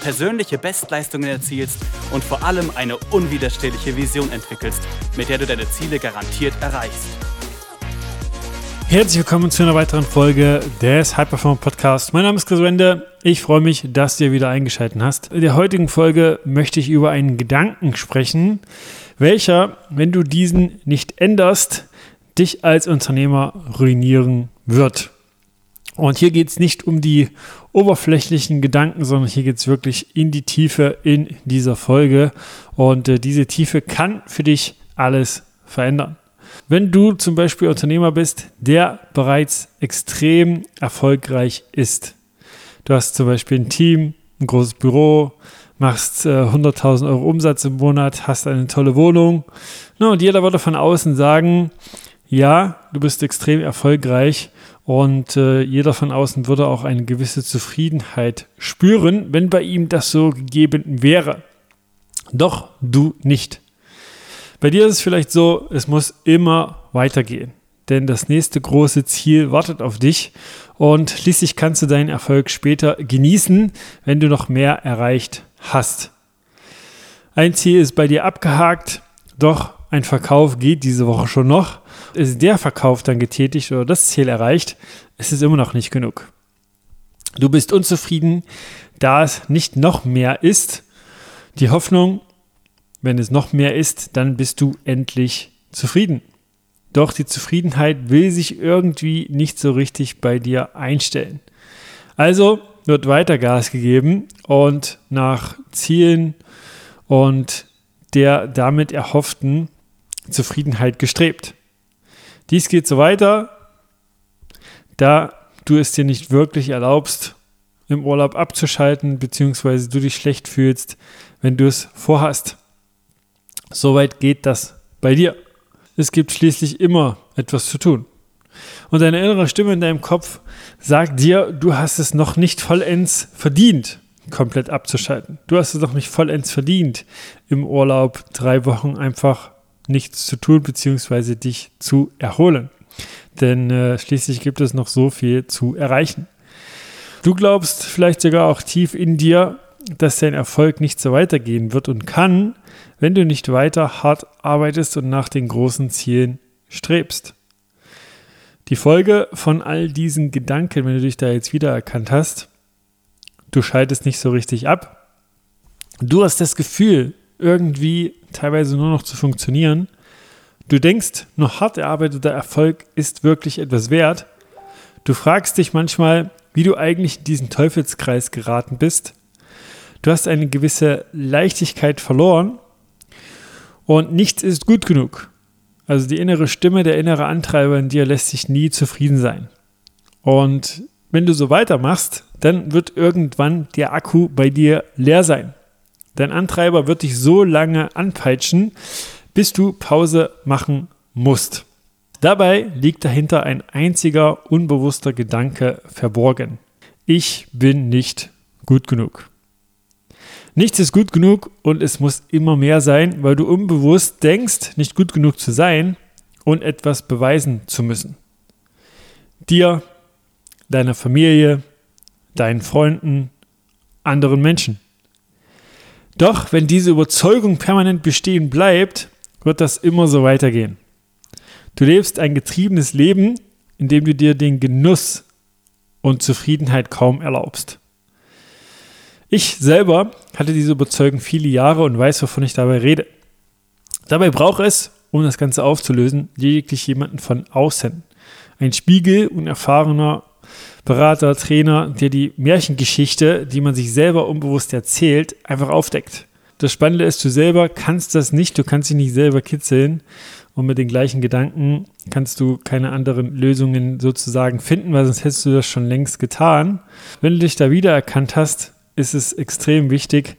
persönliche Bestleistungen erzielst und vor allem eine unwiderstehliche Vision entwickelst, mit der du deine Ziele garantiert erreichst. Herzlich willkommen zu einer weiteren Folge des High Performer Podcast. Mein Name ist Chris Wende. Ich freue mich, dass du wieder eingeschaltet hast. In der heutigen Folge möchte ich über einen Gedanken sprechen, welcher, wenn du diesen nicht änderst, dich als Unternehmer ruinieren wird. Und hier geht es nicht um die oberflächlichen Gedanken, sondern hier geht es wirklich in die Tiefe in dieser Folge. Und äh, diese Tiefe kann für dich alles verändern. Wenn du zum Beispiel Unternehmer bist, der bereits extrem erfolgreich ist. Du hast zum Beispiel ein Team, ein großes Büro, machst äh, 100.000 Euro Umsatz im Monat, hast eine tolle Wohnung. Na, und jeder würde von außen sagen, ja, du bist extrem erfolgreich und äh, jeder von außen würde auch eine gewisse Zufriedenheit spüren, wenn bei ihm das so gegeben wäre. Doch du nicht. Bei dir ist es vielleicht so, es muss immer weitergehen. Denn das nächste große Ziel wartet auf dich und schließlich kannst du deinen Erfolg später genießen, wenn du noch mehr erreicht hast. Ein Ziel ist bei dir abgehakt, doch ein Verkauf geht diese Woche schon noch ist der Verkauf dann getätigt oder das Ziel erreicht, ist es immer noch nicht genug. Du bist unzufrieden, da es nicht noch mehr ist. Die Hoffnung, wenn es noch mehr ist, dann bist du endlich zufrieden. Doch die Zufriedenheit will sich irgendwie nicht so richtig bei dir einstellen. Also wird weiter Gas gegeben und nach Zielen und der damit erhofften Zufriedenheit gestrebt. Dies geht so weiter, da du es dir nicht wirklich erlaubst, im Urlaub abzuschalten, beziehungsweise du dich schlecht fühlst, wenn du es vorhast. Soweit geht das bei dir. Es gibt schließlich immer etwas zu tun. Und deine innere Stimme in deinem Kopf sagt dir, du hast es noch nicht vollends verdient, komplett abzuschalten. Du hast es noch nicht vollends verdient, im Urlaub drei Wochen einfach nichts zu tun bzw. dich zu erholen. Denn äh, schließlich gibt es noch so viel zu erreichen. Du glaubst vielleicht sogar auch tief in dir, dass dein Erfolg nicht so weitergehen wird und kann, wenn du nicht weiter hart arbeitest und nach den großen Zielen strebst. Die Folge von all diesen Gedanken, wenn du dich da jetzt wiedererkannt hast, du schaltest nicht so richtig ab. Du hast das Gefühl, irgendwie teilweise nur noch zu funktionieren. Du denkst, nur hart erarbeiteter Erfolg ist wirklich etwas wert. Du fragst dich manchmal, wie du eigentlich in diesen Teufelskreis geraten bist. Du hast eine gewisse Leichtigkeit verloren und nichts ist gut genug. Also die innere Stimme, der innere Antreiber in dir lässt sich nie zufrieden sein. Und wenn du so weitermachst, dann wird irgendwann der Akku bei dir leer sein. Dein Antreiber wird dich so lange anpeitschen, bis du Pause machen musst. Dabei liegt dahinter ein einziger unbewusster Gedanke verborgen. Ich bin nicht gut genug. Nichts ist gut genug und es muss immer mehr sein, weil du unbewusst denkst, nicht gut genug zu sein und etwas beweisen zu müssen. Dir, deiner Familie, deinen Freunden, anderen Menschen. Doch wenn diese Überzeugung permanent bestehen bleibt, wird das immer so weitergehen. Du lebst ein getriebenes Leben, in dem du dir den Genuss und Zufriedenheit kaum erlaubst. Ich selber hatte diese Überzeugung viele Jahre und weiß, wovon ich dabei rede. Dabei braucht es, um das Ganze aufzulösen, lediglich jemanden von außen. Ein Spiegel und erfahrener Berater, Trainer, der die Märchengeschichte, die man sich selber unbewusst erzählt, einfach aufdeckt. Das Spannende ist, du selber kannst das nicht, du kannst dich nicht selber kitzeln und mit den gleichen Gedanken kannst du keine anderen Lösungen sozusagen finden, weil sonst hättest du das schon längst getan. Wenn du dich da wiedererkannt hast, ist es extrem wichtig,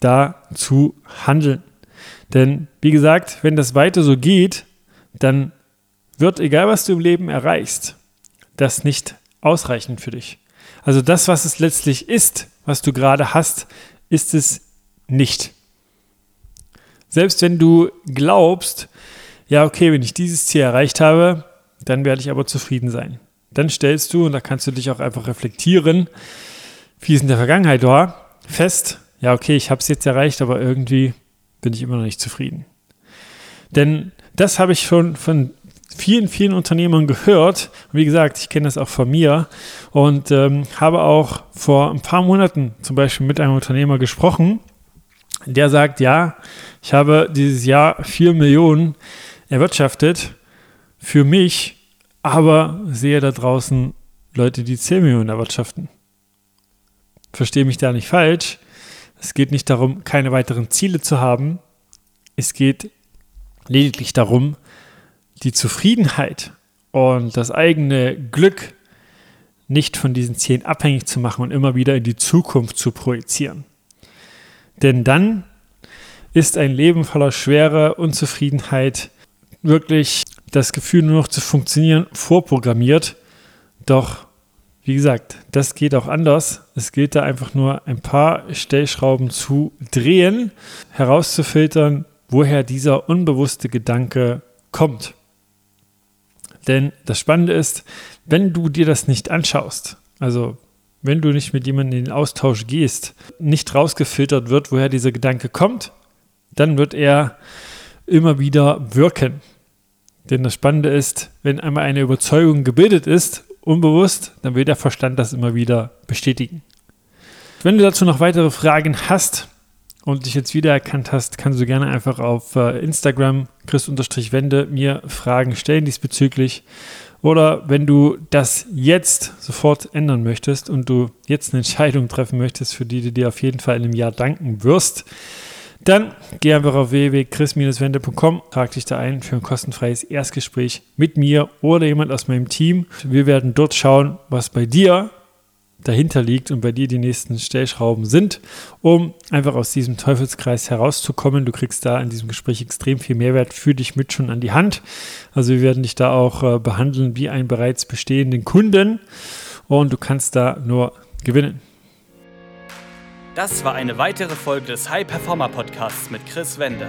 da zu handeln. Denn wie gesagt, wenn das weiter so geht, dann wird, egal was du im Leben erreichst, das nicht ausreichen für dich. Also das, was es letztlich ist, was du gerade hast, ist es nicht. Selbst wenn du glaubst, ja, okay, wenn ich dieses Ziel erreicht habe, dann werde ich aber zufrieden sein. Dann stellst du, und da kannst du dich auch einfach reflektieren, wie es in der Vergangenheit war, fest, ja, okay, ich habe es jetzt erreicht, aber irgendwie bin ich immer noch nicht zufrieden. Denn das habe ich schon von vielen, vielen Unternehmern gehört. Wie gesagt, ich kenne das auch von mir und ähm, habe auch vor ein paar Monaten zum Beispiel mit einem Unternehmer gesprochen, der sagt, ja, ich habe dieses Jahr 4 Millionen erwirtschaftet für mich, aber sehe da draußen Leute, die 10 Millionen erwirtschaften. Verstehe mich da nicht falsch. Es geht nicht darum, keine weiteren Ziele zu haben. Es geht lediglich darum, die Zufriedenheit und das eigene Glück nicht von diesen Zielen abhängig zu machen und immer wieder in die Zukunft zu projizieren. Denn dann ist ein Leben voller Schwere, Unzufriedenheit, wirklich das Gefühl nur noch zu funktionieren, vorprogrammiert. Doch, wie gesagt, das geht auch anders. Es gilt da einfach nur ein paar Stellschrauben zu drehen, herauszufiltern, woher dieser unbewusste Gedanke kommt. Denn das Spannende ist, wenn du dir das nicht anschaust, also wenn du nicht mit jemandem in den Austausch gehst, nicht rausgefiltert wird, woher dieser Gedanke kommt, dann wird er immer wieder wirken. Denn das Spannende ist, wenn einmal eine Überzeugung gebildet ist, unbewusst, dann will der Verstand das immer wieder bestätigen. Wenn du dazu noch weitere Fragen hast und dich jetzt wiedererkannt hast, kannst du gerne einfach auf äh, Instagram chris-wende mir Fragen stellen diesbezüglich. Oder wenn du das jetzt sofort ändern möchtest und du jetzt eine Entscheidung treffen möchtest, für die du dir auf jeden Fall in einem Jahr danken wirst, dann geh einfach auf www.chris-wende.com, trag dich da ein für ein kostenfreies Erstgespräch mit mir oder jemand aus meinem Team. Wir werden dort schauen, was bei dir dahinter liegt und bei dir die nächsten Stellschrauben sind, um einfach aus diesem Teufelskreis herauszukommen. Du kriegst da in diesem Gespräch extrem viel Mehrwert für dich mit schon an die Hand. Also wir werden dich da auch äh, behandeln wie einen bereits bestehenden Kunden und du kannst da nur gewinnen. Das war eine weitere Folge des High Performer Podcasts mit Chris Wende.